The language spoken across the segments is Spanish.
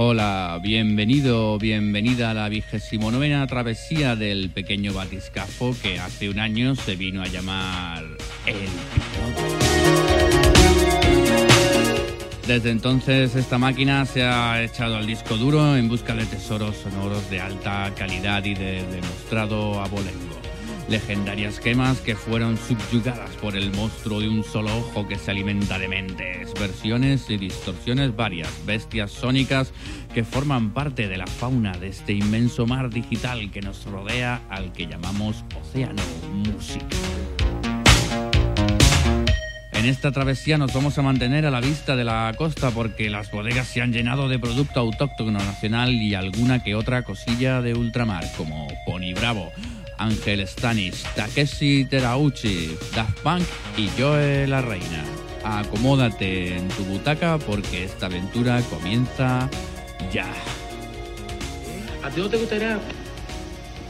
Hola, bienvenido, bienvenida a la vigésimo novena travesía del pequeño batiscafo que hace un año se vino a llamar El. Desde entonces esta máquina se ha echado al disco duro en busca de tesoros sonoros de alta calidad y de demostrado abolengo. Legendarias gemas que fueron subyugadas por el monstruo de un solo ojo que se alimenta de mentes, versiones y distorsiones varias, bestias sónicas que forman parte de la fauna de este inmenso mar digital que nos rodea al que llamamos océano musical. En esta travesía nos vamos a mantener a la vista de la costa porque las bodegas se han llenado de producto autóctono nacional y alguna que otra cosilla de ultramar como Pony Bravo, Ángel Stanis, Takeshi Terauchi, Daft Punk y Joe la Reina. Acomódate en tu butaca porque esta aventura comienza ya. ¿A ti no te gustaría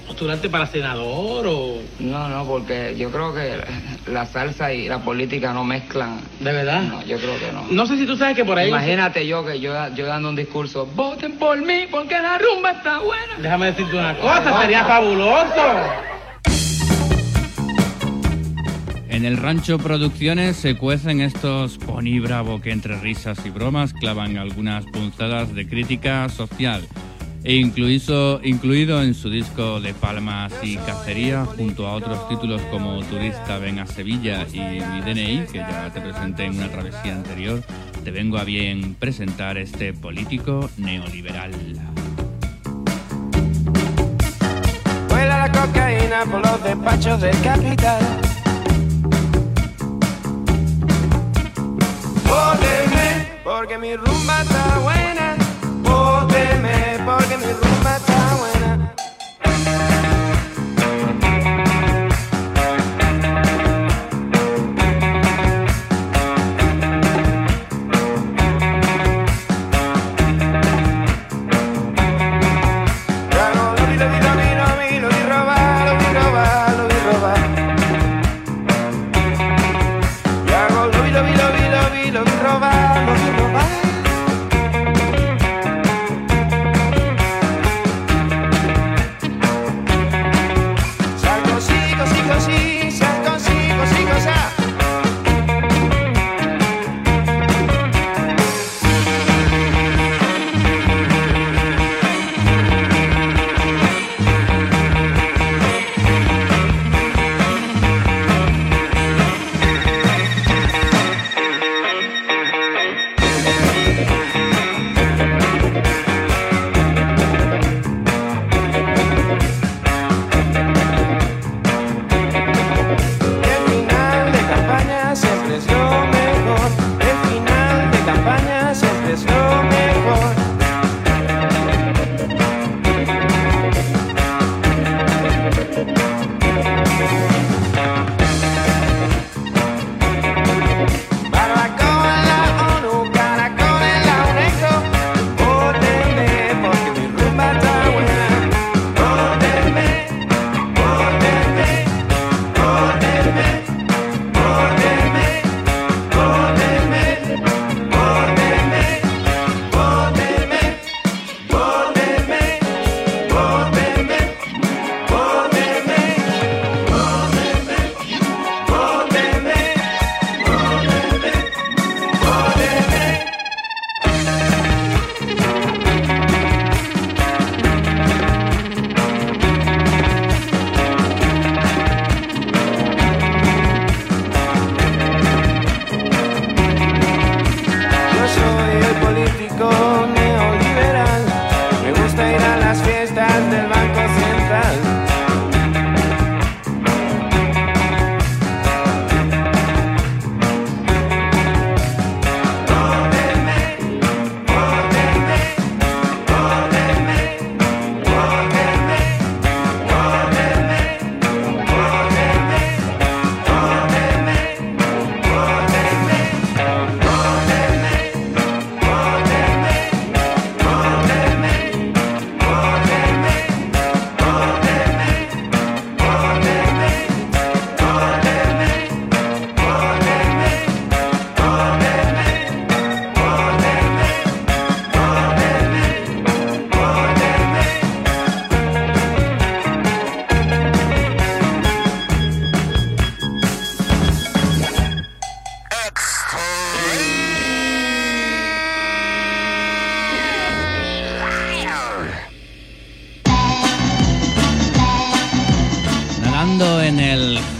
postularte para senador o...? No, no, porque yo creo que la salsa y la política no mezclan. ¿De verdad? No, yo creo que no. No sé si tú sabes que por ahí... Imagínate yo que yo, yo dando un discurso, voten por mí porque la rumba está buena. Déjame decirte una cosa, sería fabuloso. En el rancho Producciones se cuecen estos pony bravo que entre risas y bromas clavan algunas punzadas de crítica social. E incluido, incluido en su disco de Palmas y Cacería, junto a otros títulos como Turista Ven a Sevilla y Mi DNI, que ya te presenté en una travesía anterior, te vengo a bien presentar este político neoliberal. Vuela la cocaína por los despachos del capital. Vóteme, porque mi rumba está buena. Vóteme, porque mi rumba está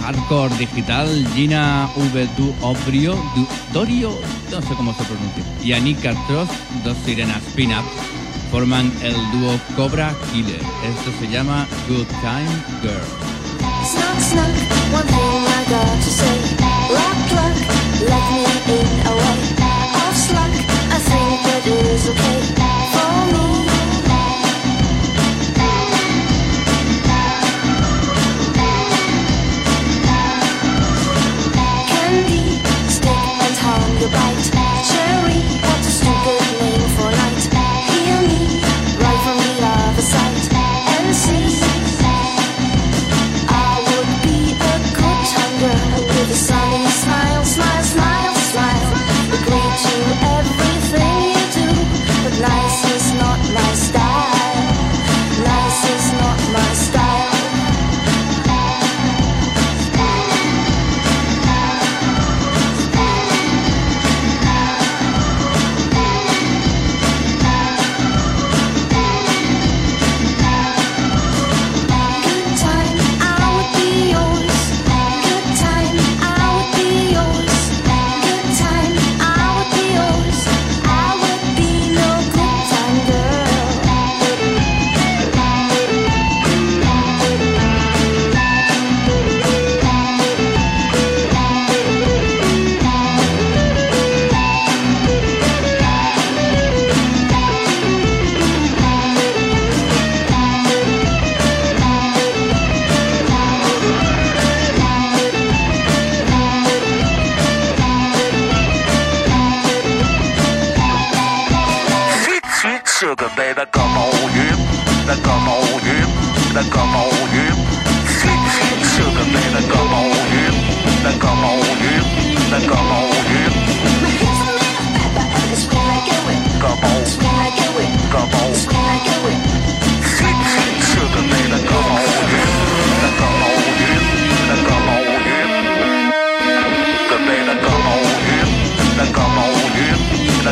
hardcore digital Gina V. Du Obrio, Du Dorio, no sé cómo se pronuncia, y Anika Trost, dos sirenas pin-up, forman el dúo Cobra Killer. Esto se llama Good Time Girl. right. Now come on in. Now come on in. Sugar, baby, come on in. Now come on in. Now come on in. Come come on. Sugar,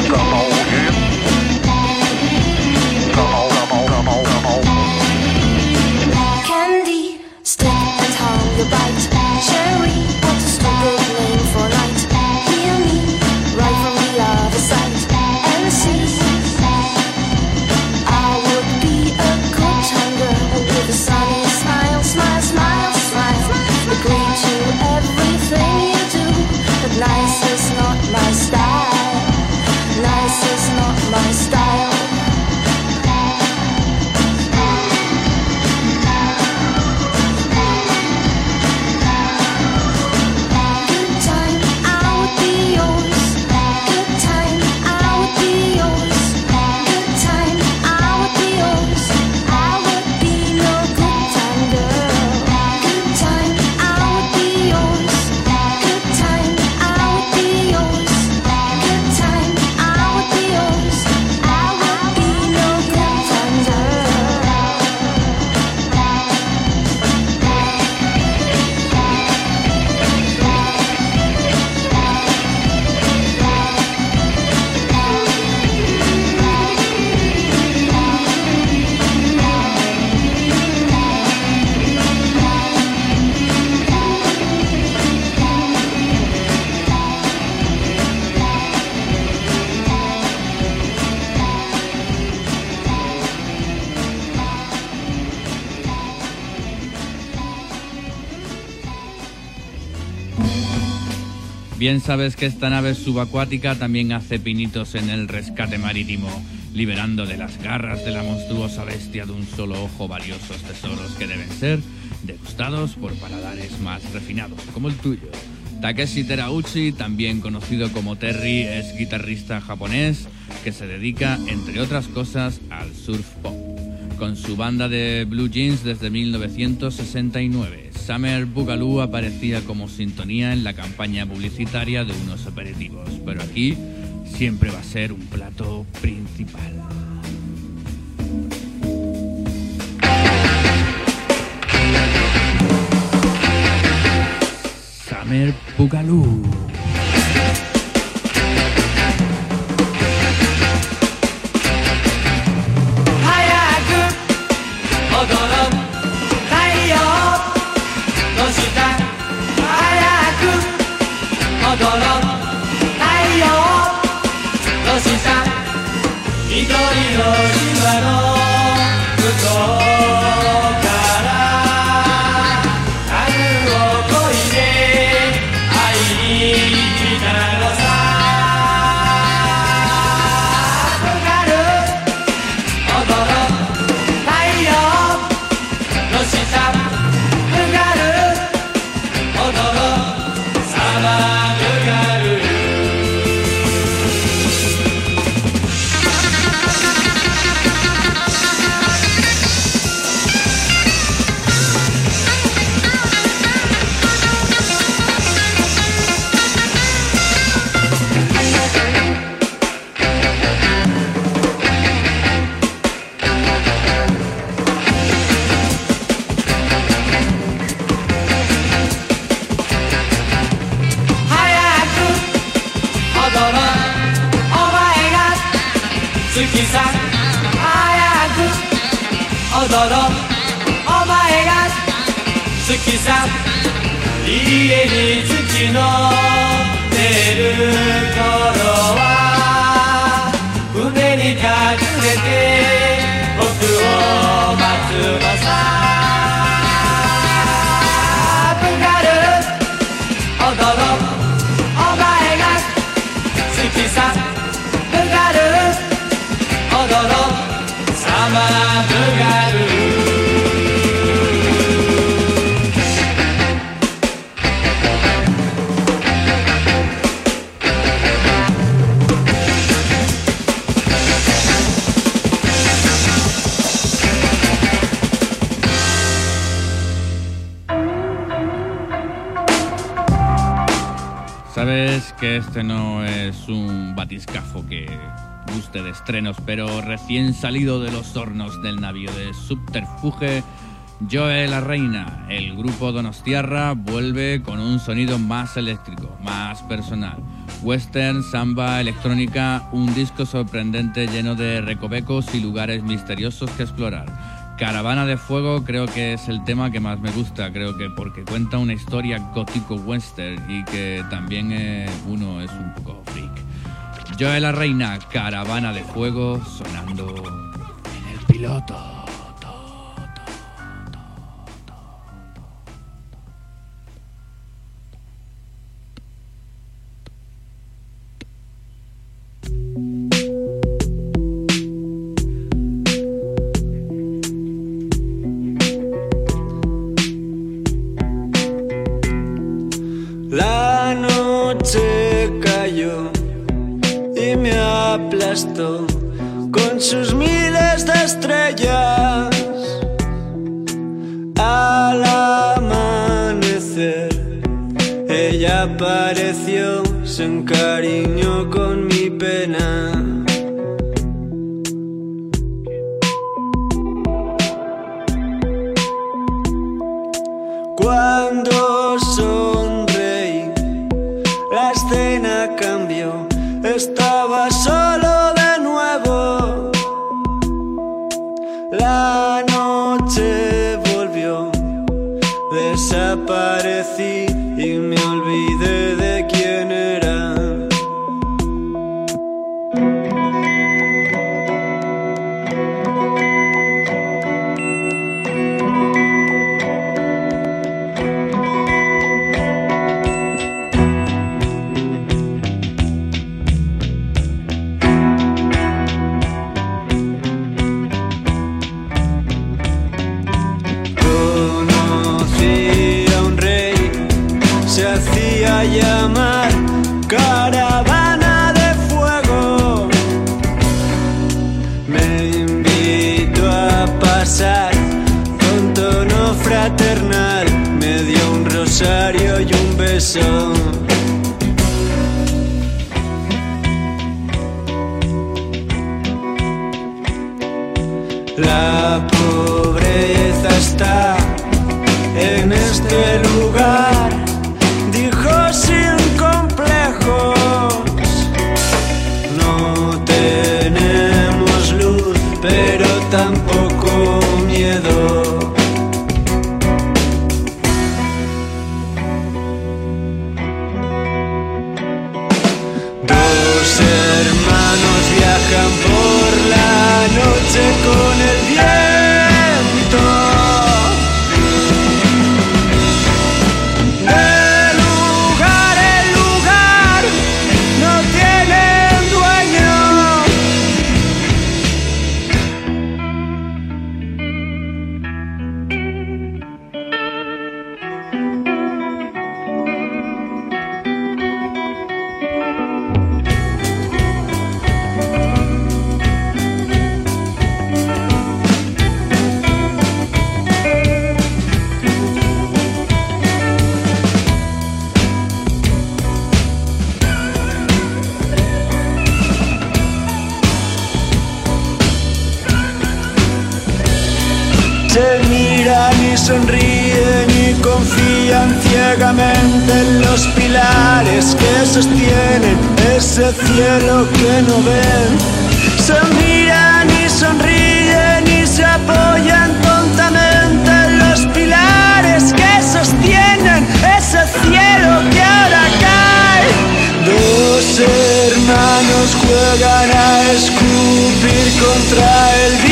come on in. Bien sabes que esta nave subacuática también hace pinitos en el rescate marítimo, liberando de las garras de la monstruosa bestia de un solo ojo valiosos tesoros que deben ser degustados por paladares más refinados, como el tuyo. Takeshi Terauchi, también conocido como Terry, es guitarrista japonés que se dedica, entre otras cosas, al surf pop. Con su banda de blue jeans desde 1969, Summer Boogaloo aparecía como sintonía en la campaña publicitaria de unos aperitivos, pero aquí siempre va a ser un plato principal. Summer Boogaloo. Dios. estrenos, pero recién salido de los hornos del navío de subterfuge, Joe la Reina, el grupo Donostiarra, vuelve con un sonido más eléctrico, más personal. Western, samba, electrónica, un disco sorprendente lleno de recovecos y lugares misteriosos que explorar. Caravana de Fuego creo que es el tema que más me gusta, creo que porque cuenta una historia gótico western y que también eh, uno es un poco freak. Joel la Reina, caravana de fuego sonando en el piloto. Juegan a escupir contra el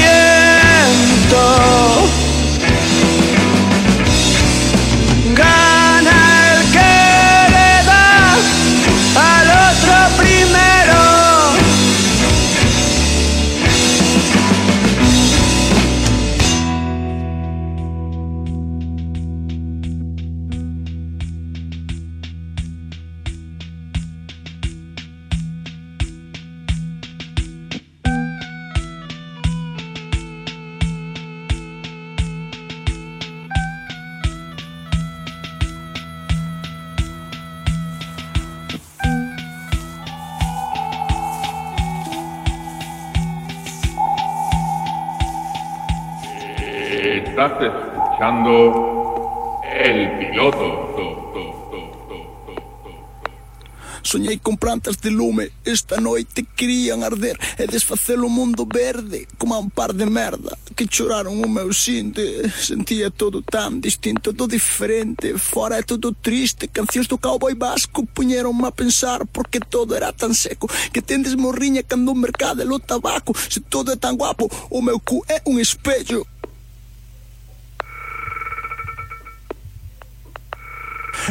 Acordei con plantas de lume Esta noite querían arder E desfacer o mundo verde Como a un par de merda Que choraron o meu xinte. Sentía todo tan distinto, todo diferente. Fora é todo triste Cancións do cowboy vasco Puñeronme a pensar Porque todo era tan seco Que tendes morriña cando o mercado é lo tabaco. Se todo é tan guapo O meu cu é un espello.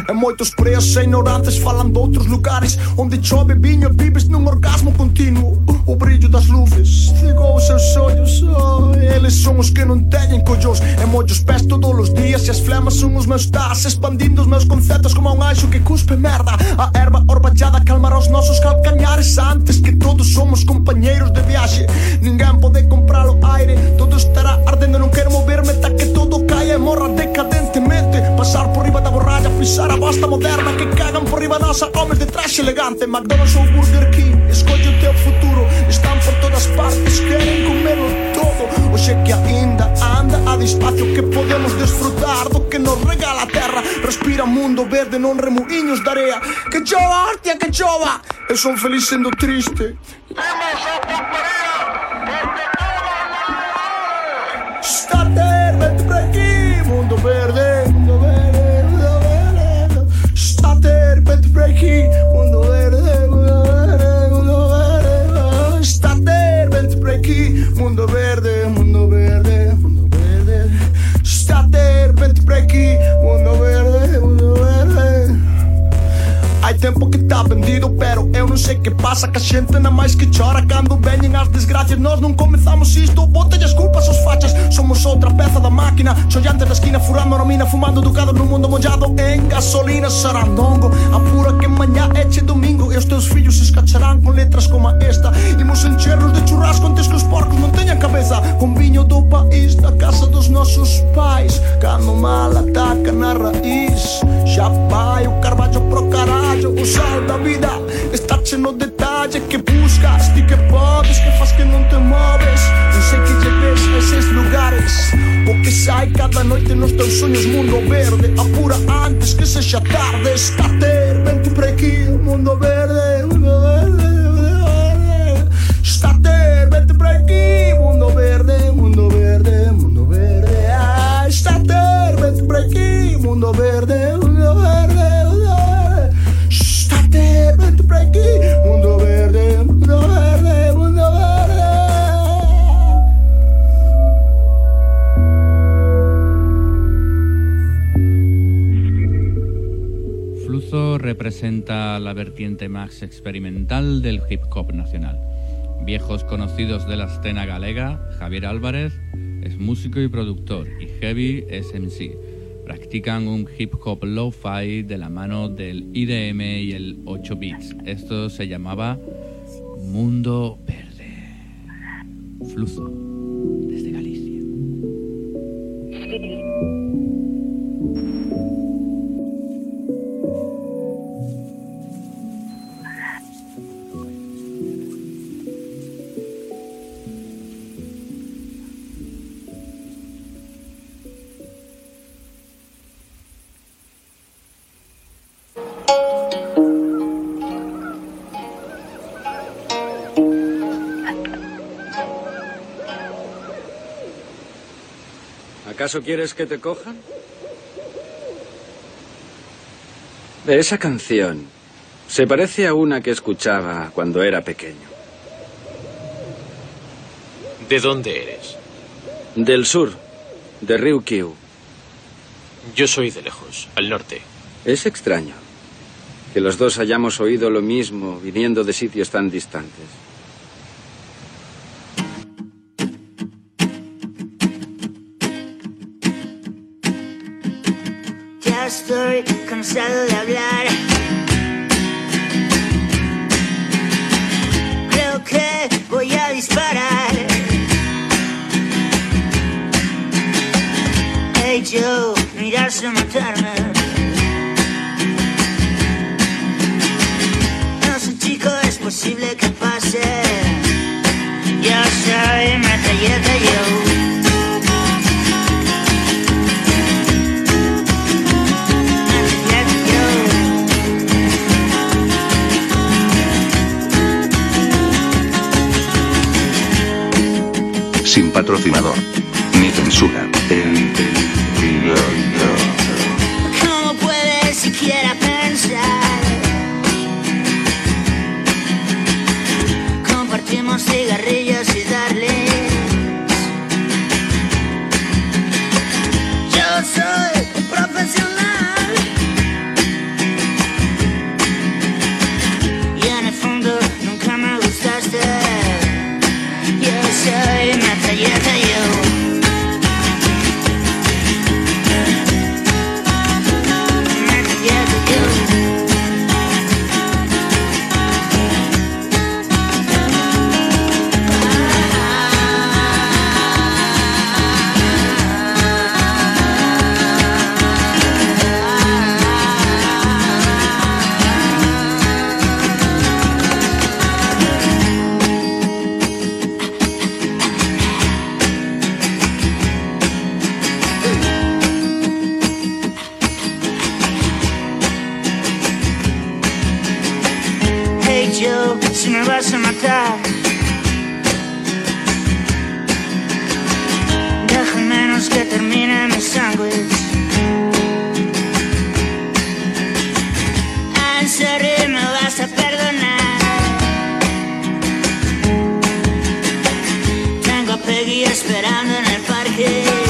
E moitos presos e ignorantes falan de outros lugares Onde chove viño e vives nun orgasmo continuo O brillo das luces cegou os seus ollos oh, Eles son os que non teñen collos E mollo os pés todos os días E as flemas son os meus tas Expandindo os meus conceptos como un anxo que cuspe merda. A erva orballada calmará os nosos calcañares Antes que todos somos compañeiros de viaxe. Ninguén pode comprar o aire Todo estará ardendo restaurante McDonald's ou Burger King Escolle o teu futuro. Están por todas partes Queren comelo todo. Oxe que ainda anda a despacio Que podemos desfrutar do que nos regala a terra. Respira mundo verde non remuiños de area. Que chova, hostia, que chova. Eu son feliz sendo triste. Tá vendido, pero eu non sei que pasa Que a xente na máis que chora. Cando veñen as desgracias Nós non comezamos isto, botelle as culpas aos fachas Somos outra peza da máquina. Chollantes da esquina, furando a mina Fumando ducado no mundo mollado en gasolina. Sarandongo, apura que mañá eche domingo. E os teus fillos se escacharán con letras como esta. Imos enchernos de churrasco antes que os porcos non teñan cabeza Con viño do país, da casa dos nosos pais. Cando mal ataca na raíz Xa vai o carballo pro carallo O sal da vida está cheno de detalles que buscas Ti que podes, que faz que non te moves. Non sei que lleves eses lugares, o que sai cada noite nos teus sonhos mundo verde. Apura antes que sexa tarde, está ter, ven ti por aquí, mundo verde, mundo verde, mundo verde. Está ter, ven ti por aquí, mundo verde, mundo verde, mundo verde. Ah, está ter, ven por aquí, mundo verde. Representa la vertiente más experimental del hip hop nacional. Viejos conocidos de la escena galega, Javier Álvarez es músico y productor y Heavy es MC. Practican un hip hop lo-fi de la mano del IDM y el 8 bits. Esto se llamaba Mundo Verde. Fluzo, ¿Acaso quieres que te cojan? De esa canción se parece a una que escuchaba cuando era pequeño. ¿De dónde eres? Del sur, de Ryukyu. Yo soy de lejos, al norte. Es extraño que los dos hayamos oído lo mismo viniendo de sitios tan distantes. Estoy cansado de hablar. Creo que voy a disparar. Hey Joe, miras a matarme. No sé chico, es posible que patrocinador. Ni censura. Peggy esperando en el parque.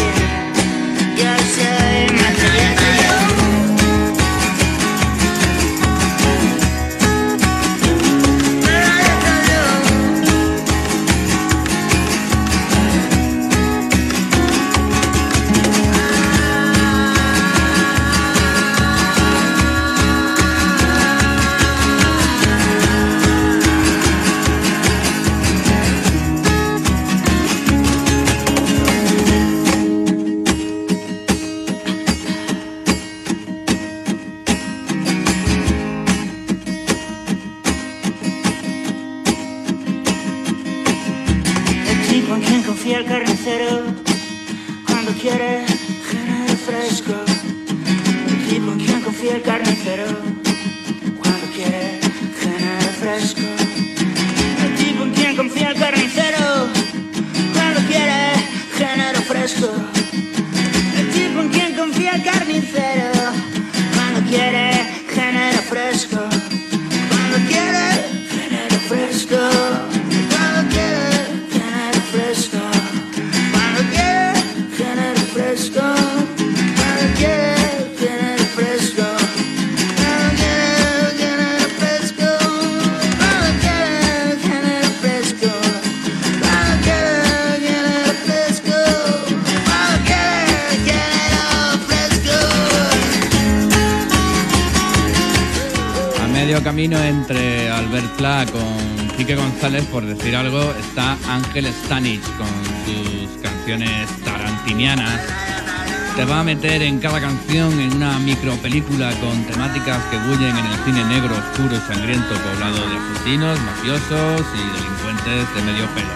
Meter en cada canción en una micropelícula con temáticas que bullen en el cine negro, oscuro y sangriento poblado de asesinos, mafiosos y delincuentes de medio pelo.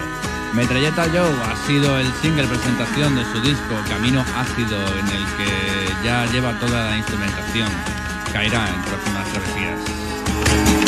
Metralleta Joe ha sido el single presentación de su disco Camino Ácido en el que ya lleva toda la instrumentación. Caerá en próximas travesías.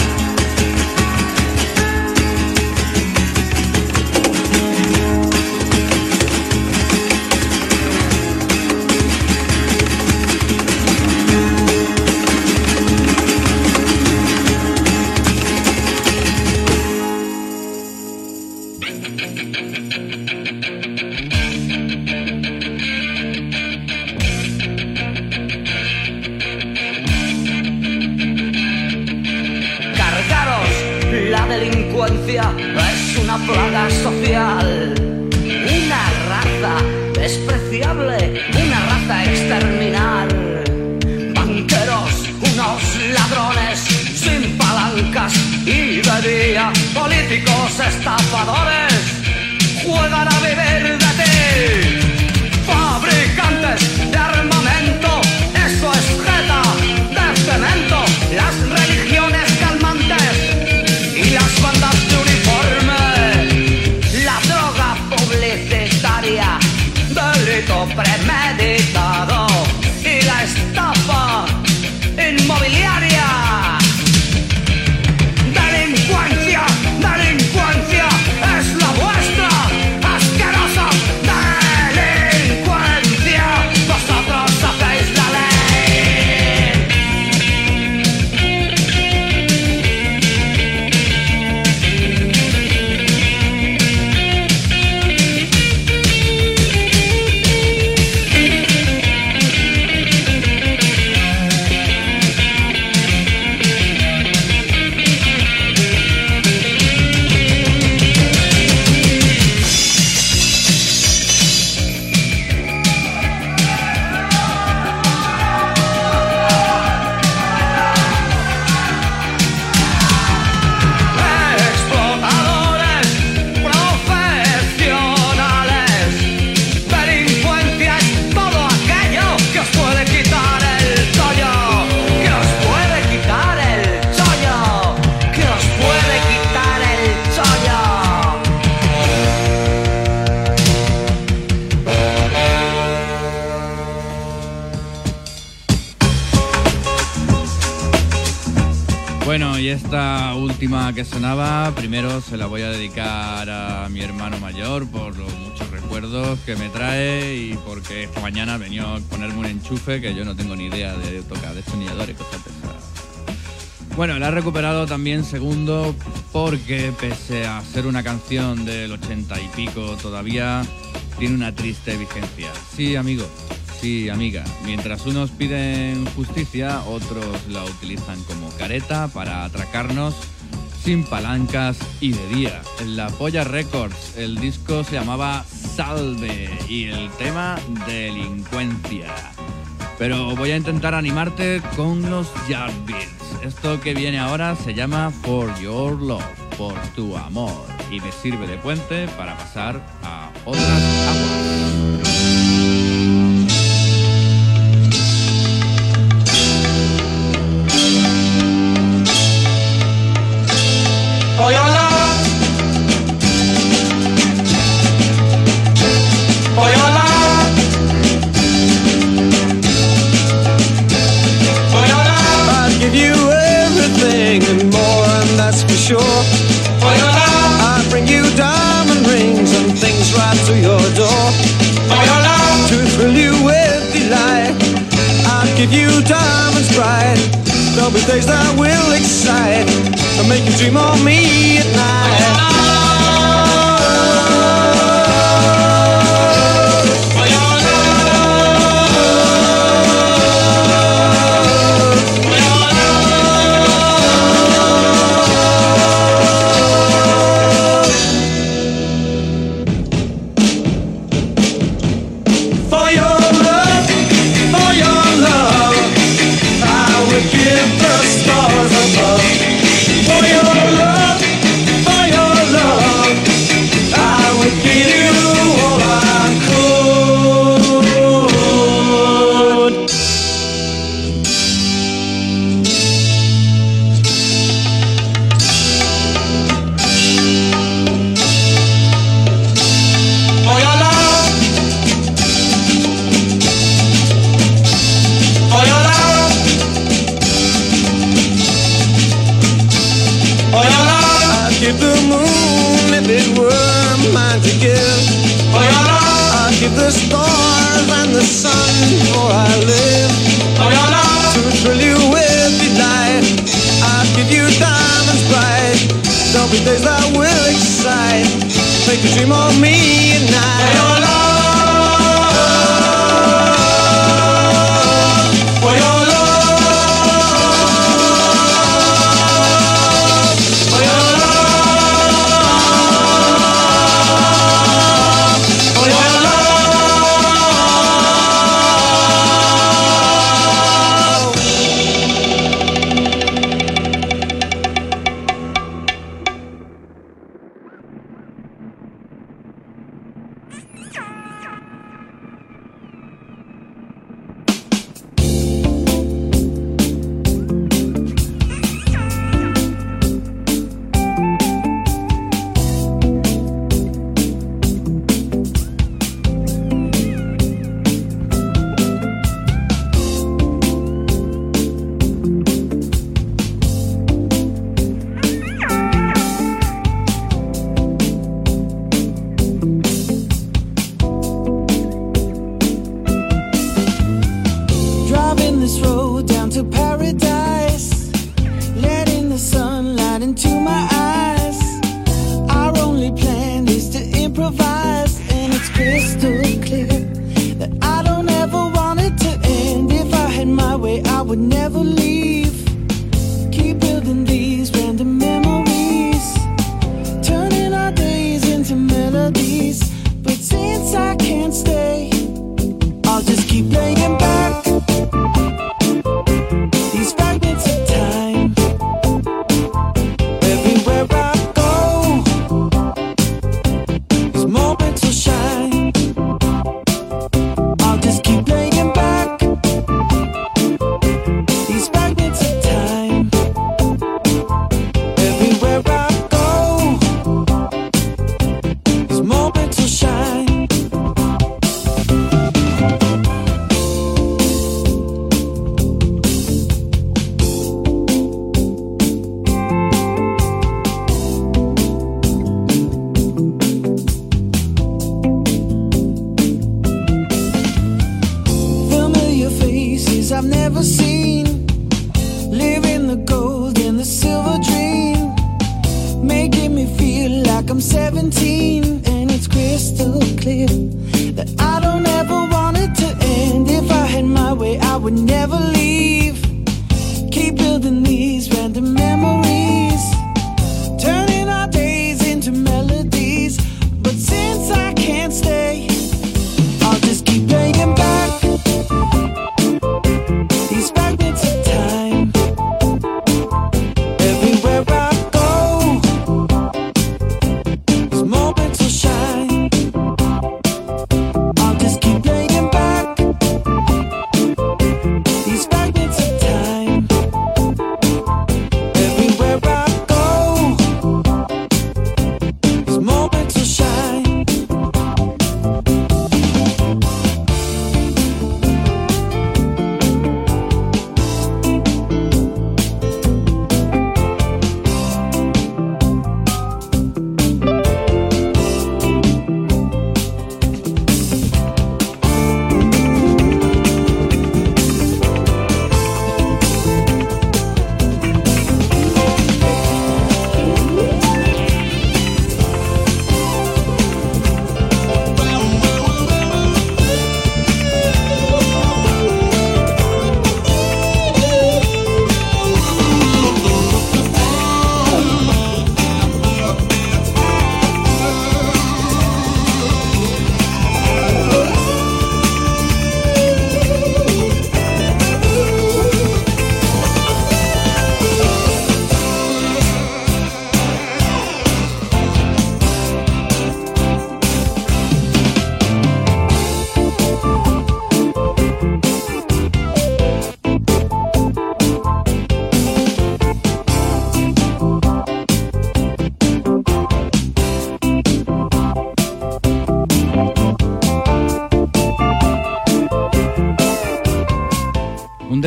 Que sonaba, primero se la voy a dedicar a mi hermano mayor por los muchos recuerdos que me trae y porque esta mañana venía a ponerme un enchufe que yo no tengo ni idea de tocar pesadas. Bueno, la he recuperado también segundo porque pese a ser una canción del ochenta y pico todavía tiene una triste vigencia. Sí, amigo, sí, amiga. Mientras unos piden justicia, otros la utilizan como careta para atracarnos sin palancas y de día. En la Polla Records el disco se llamaba Salve y el tema Delincuencia. Pero voy a intentar animarte con los Yardbirds. Esto que viene ahora se llama For Your Love, por tu amor. Y me sirve de puente para pasar a otras aguas. For make you dream of me at night.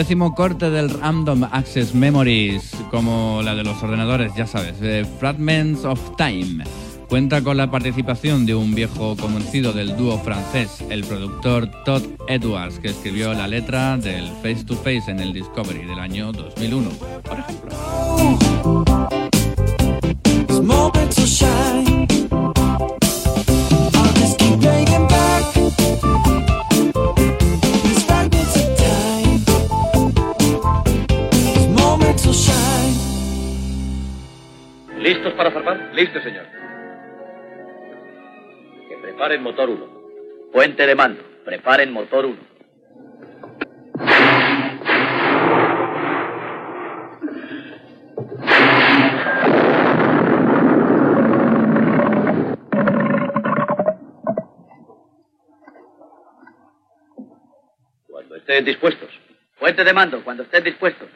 Décimo corte del Random Access Memories, como la de los ordenadores, ya sabes, de Fragments of Time. Cuenta con la participación de un viejo conocido del dúo francés, el productor Todd Edwards, que escribió la letra del Face to Face en el Discovery del año 2001, por ejemplo. ¿Listos para zarpar? Listo, señor. Que preparen motor 1. Puente de mando. Preparen motor 1. Cuando estén dispuestos. Puente de mando, cuando estén dispuestos.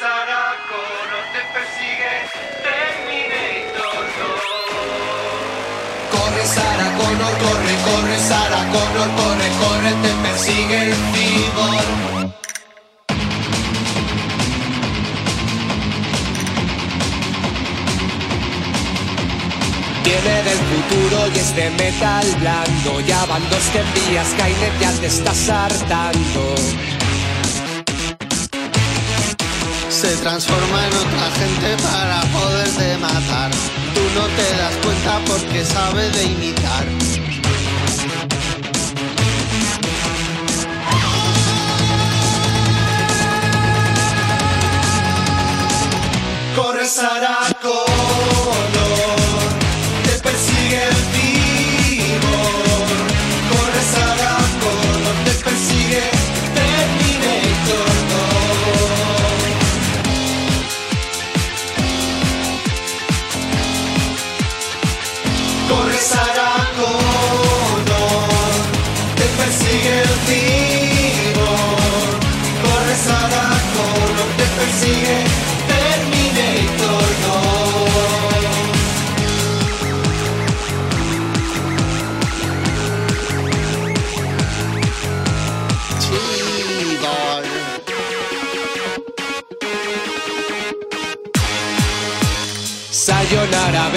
Sarah Connor, te persigue Terminator 2. Corre Sara Connor, corre, corre Sara Connor, corre, corre, te persigue el cibor. Viene del futuro y es de metal blando. Ya van dos que envías, Skynet ya te estás hartando. Se transforma en otra gente para poderte matar. Tú no te das cuenta porque sabe de imitar. Corre Sarah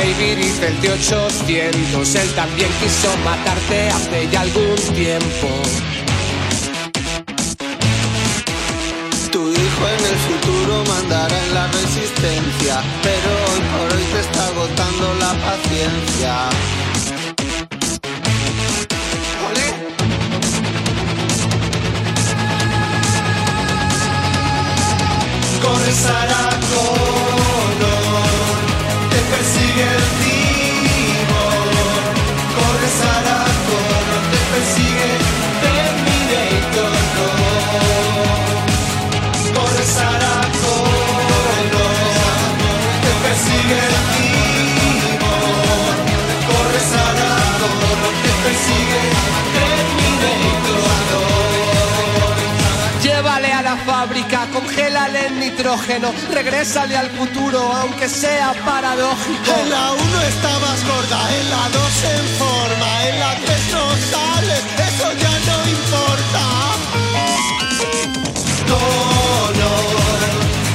David y Celti 800. Él también quiso matarte hace ya algún tiempo. Tu hijo en el futuro mandará en la resistencia, pero hoy por hoy te está agotando la paciencia. ¡Olé! Corre Saraco. Congélale el nitrógeno, regrésale al futuro, aunque sea paradójico. En la 1 estabas gorda, en la 2 en forma, en la 3 no sales, eso ya no importa. Connor,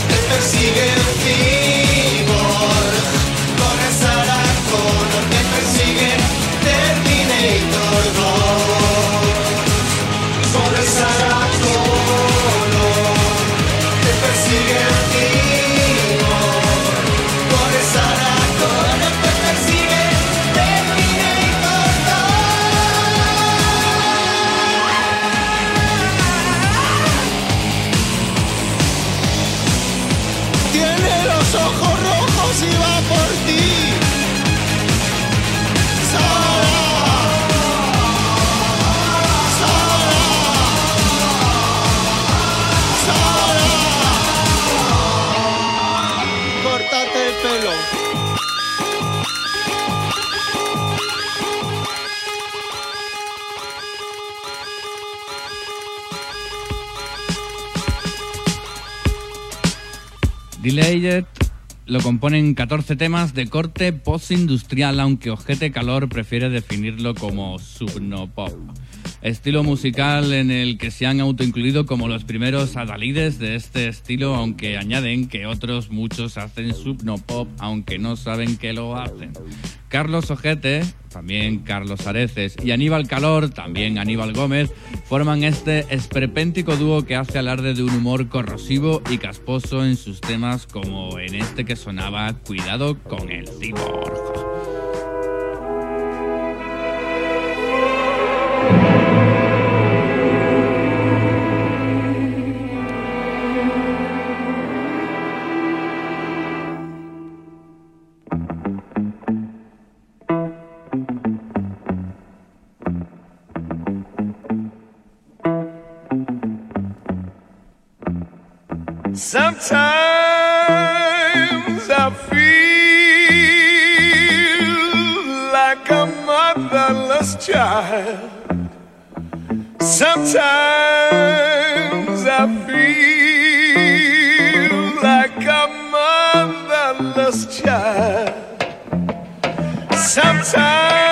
te persigue el cyborg. Delayed lo componen 14 temas de corte post-industrial, aunque Ojete Calor prefiere definirlo como subnopop. Estilo musical en el que se han autoincluido como los primeros adalides de este estilo, aunque añaden que otros muchos hacen subnopop, aunque no saben que lo hacen. Carlos Ojete, también Carlos Areces, y Aníbal Calor, también Aníbal Gómez, forman este esperpéntico dúo que hace alarde de un humor corrosivo y casposo en sus temas, como en este que sonaba Cuidado con el cyborg. Sometimes I feel like a motherless child. Sometimes I feel like a motherless child. Sometimes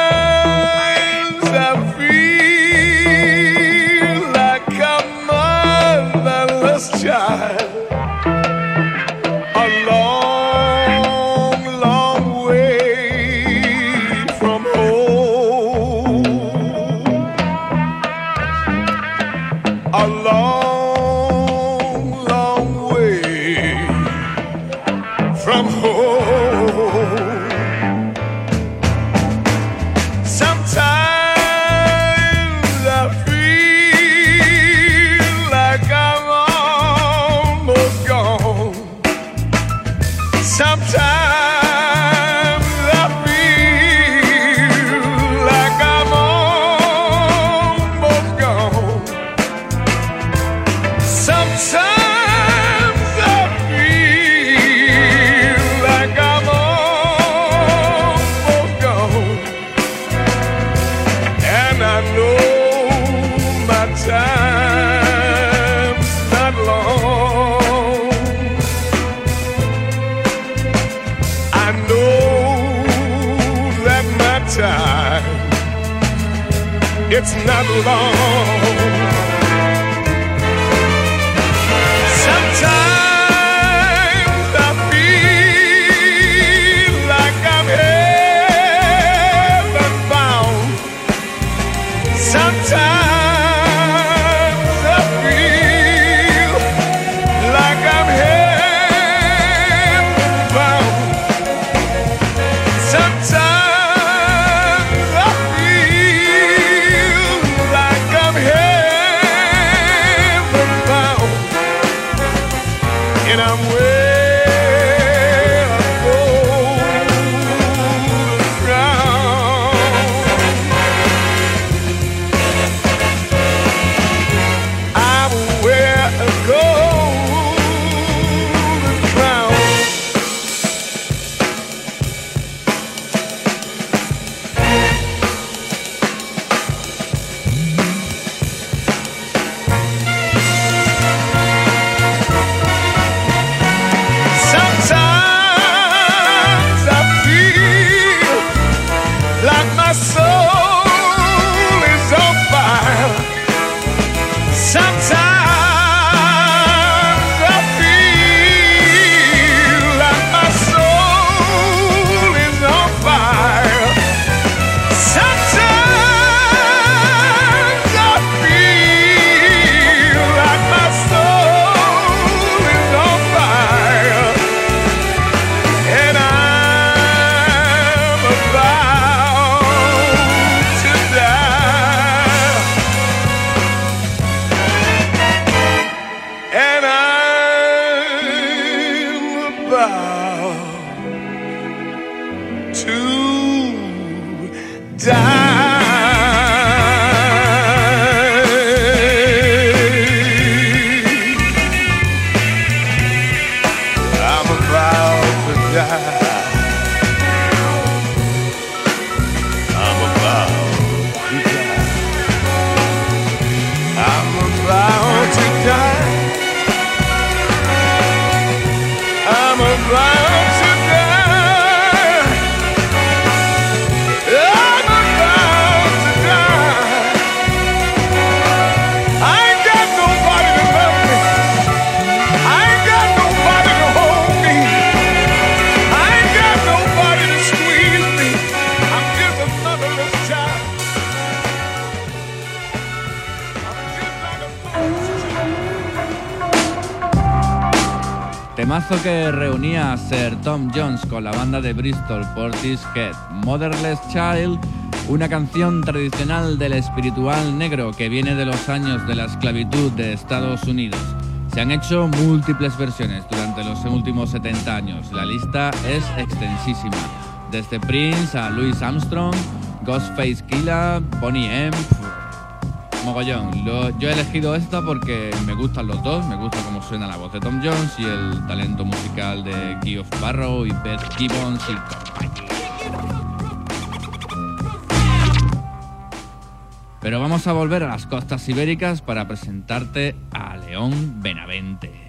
Tom Jones con la banda de Bristol Portishead, Motherless Child, una canción tradicional del espiritual negro que viene de los años de la esclavitud de Estados Unidos. Se han hecho múltiples versiones durante los últimos 70 años. La lista es extensísima. Desde Prince a Louis Armstrong, Ghostface Killa, Bonnie M, mogollón. Yo he elegido esta porque me gustan los dos, me gusta cómo suena la voz de Tom Jones y el talento musical de Geoff Barrow y Beth Gibbons y. Pero vamos a volver a las costas ibéricas para presentarte a León Benavente.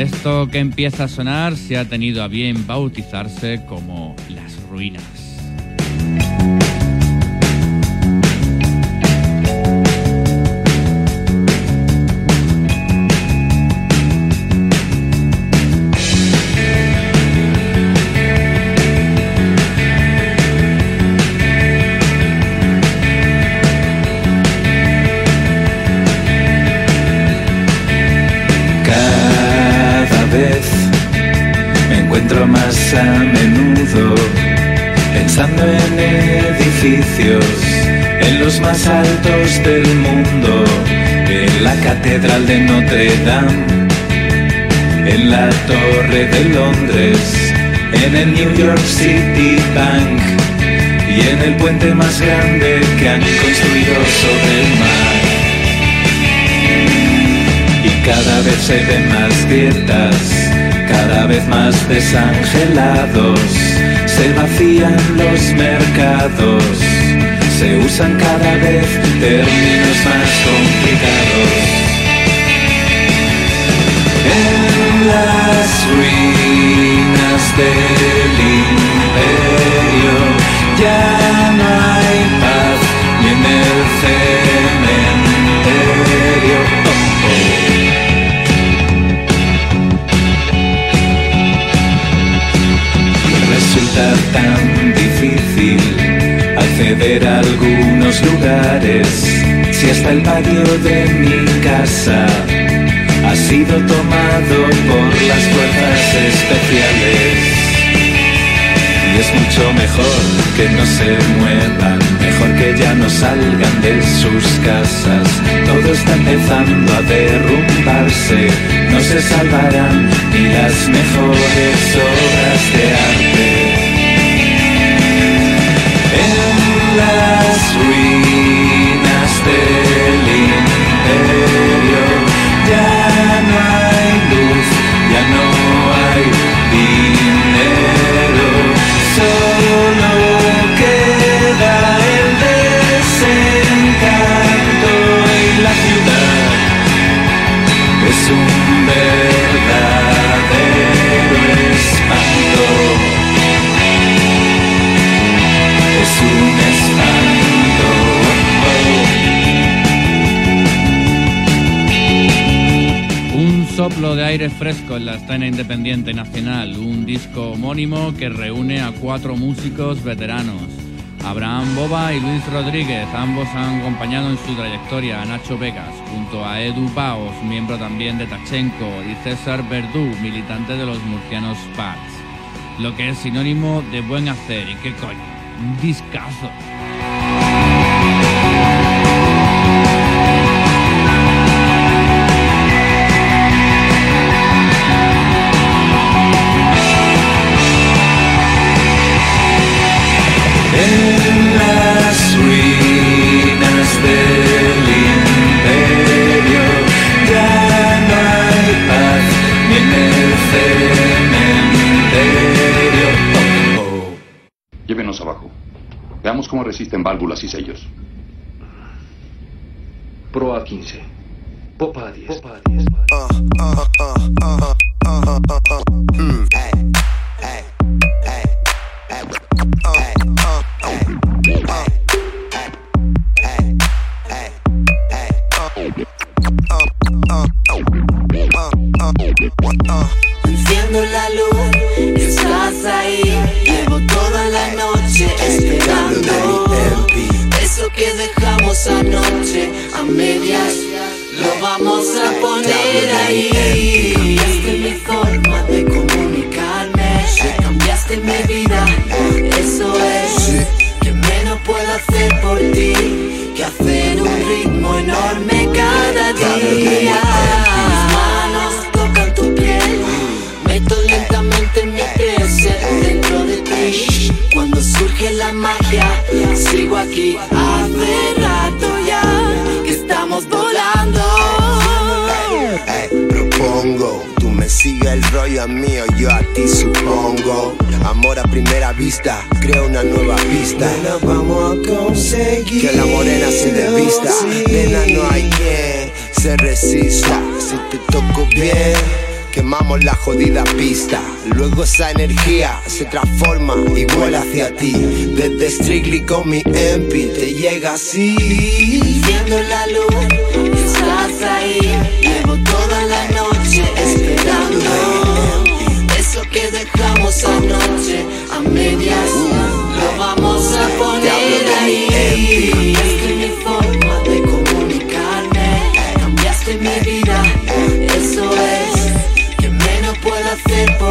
Esto que empieza a sonar se ha tenido a bien bautizarse como Las Ruinas. En los más altos del mundo, en la Catedral de Notre Dame, en la Torre de Londres, en el New York City Bank y en el puente más grande que han construido sobre el mar. Y cada vez se ven más grietas, cada vez más desangelados, se vacían los mercados, se usan cada vez términos más complicados. En las ruinas del a algunos lugares si hasta el patio de mi casa ha sido tomado por las fuerzas especiales. Y es mucho mejor que no se muevan, mejor que ya no salgan de sus casas. Todo está empezando a derrumbarse, no se salvarán ni las mejores obras de arte. Ruinas aire fresco en la escena independiente nacional, un disco homónimo que reúne a cuatro músicos veteranos. Abraham Boba y Luis Rodríguez, ambos han acompañado en su trayectoria a Nacho Vegas, junto a Edu Baos, miembro también de Tachenko, y César Verdú, militante de los murcianos Pats. Lo que es sinónimo de buen hacer, y qué coño, un discazo. Válvulas y sellos. Pro a 15. Popa a 10. Popa a 10. Jodida pista, luego esa energía se transforma y vuela hacia ti. Desde Strictly con mi MP te llega así. Viendo la luz, estás ahí. Llevo toda la noche esperando. Eso que dejamos anoche a medias,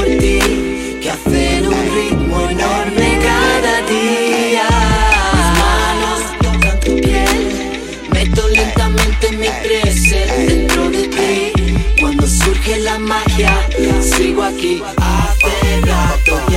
que hacer un ritmo enorme cada día. Mis manos tocan tu piel, meto lentamente mi preset dentro de ti. Cuando surge la magia, sigo aquí hace rato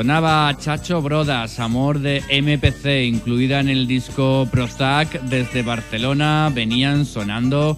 Sonaba Chacho Brodas, Amor de MPC, incluida en el disco Prozac desde Barcelona. Venían sonando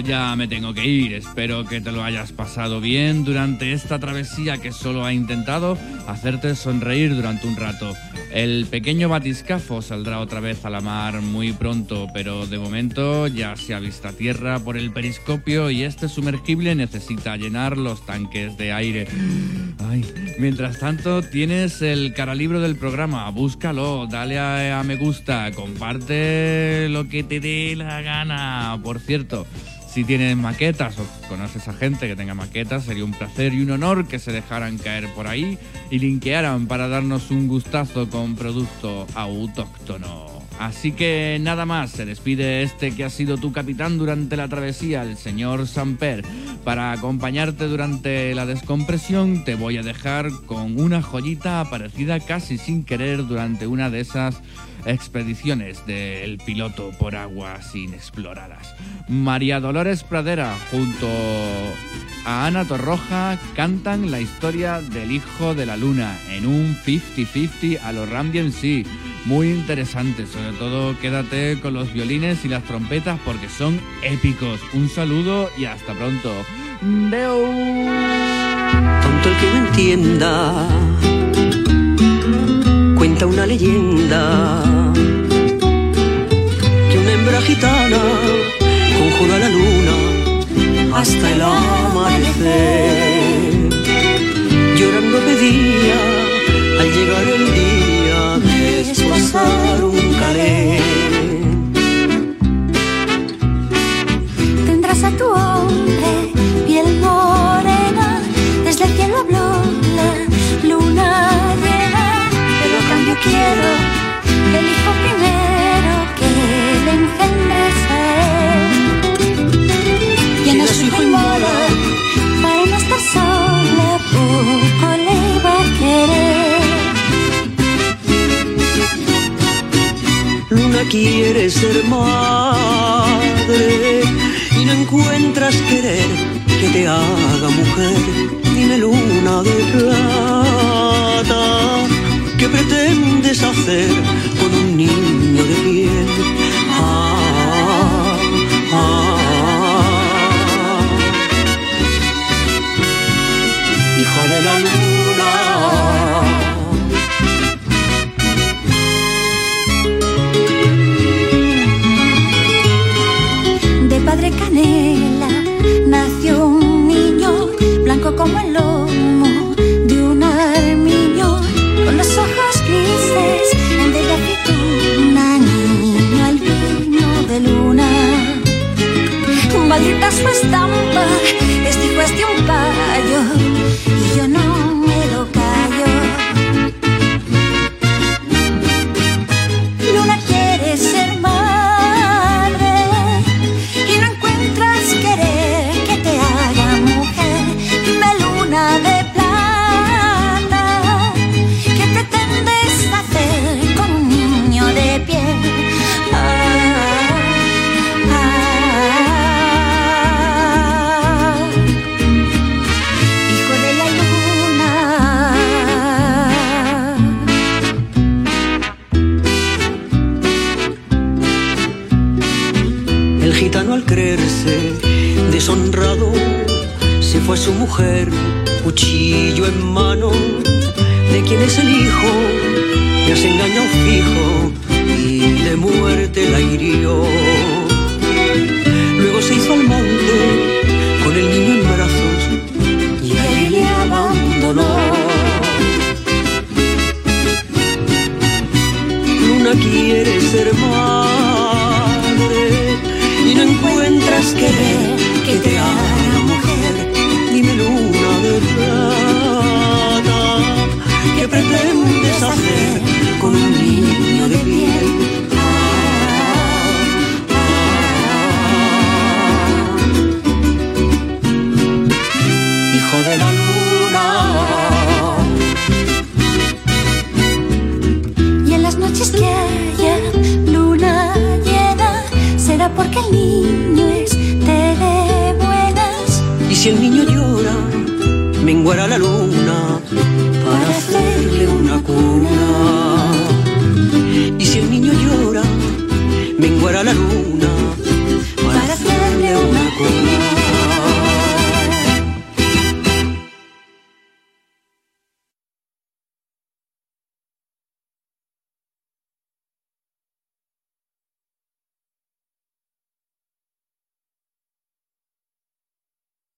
Ya me tengo que ir. Espero que te lo hayas pasado bien durante esta travesía que solo ha intentado hacerte sonreír durante un rato. El pequeño batiscafo saldrá otra vez a la mar muy pronto, pero de momento ya se avista tierra por el periscopio y este sumergible necesita llenar los tanques de aire. Ay, mientras tanto, tienes el caralibro del programa, búscalo, dale a, a me gusta, comparte lo que te dé la gana. Por cierto, si tienes maquetas o conoces a gente que tenga maquetas, sería un placer y un honor que se dejaran caer por ahí y linkearan para darnos un gustazo con producto autóctono. Así que nada más, se despide este que ha sido tu capitán durante la travesía, el señor Samper. Para acompañarte durante la descompresión te voy a dejar con una joyita aparecida casi sin querer durante una de esas expediciones del piloto por aguas inexploradas. María Dolores Pradera junto a Ana Torroja cantan la historia del hijo de la luna en un 50-50 a los Rambien sí. Muy interesante, sobre todo quédate con los violines y las trompetas porque son épicos. Un saludo y hasta pronto. Deu. Tonto el que no entienda, cuenta una leyenda que una hembra gitana conjura la luna hasta el amanecer. Encuentras querer que te haga mujer. Dime luna de plata, ¿qué pretendes hacer stumble cuchillo en mano. ¿De quién es el hijo? Me has engañado fijo y de muerte la hirió. Luego se hizo al monte con el niño en brazos y ahí le abandonó. Luna quiere ser madre y no encuentras querer que te haga pretendes hacer con un niño de piel? Hijo de la luna. Y en las noches que haya luna llena, será porque el niño es de buenas. Y si el niño llora, menguará la luna Y si el niño llora, menguará la luna para hacerle una cuna.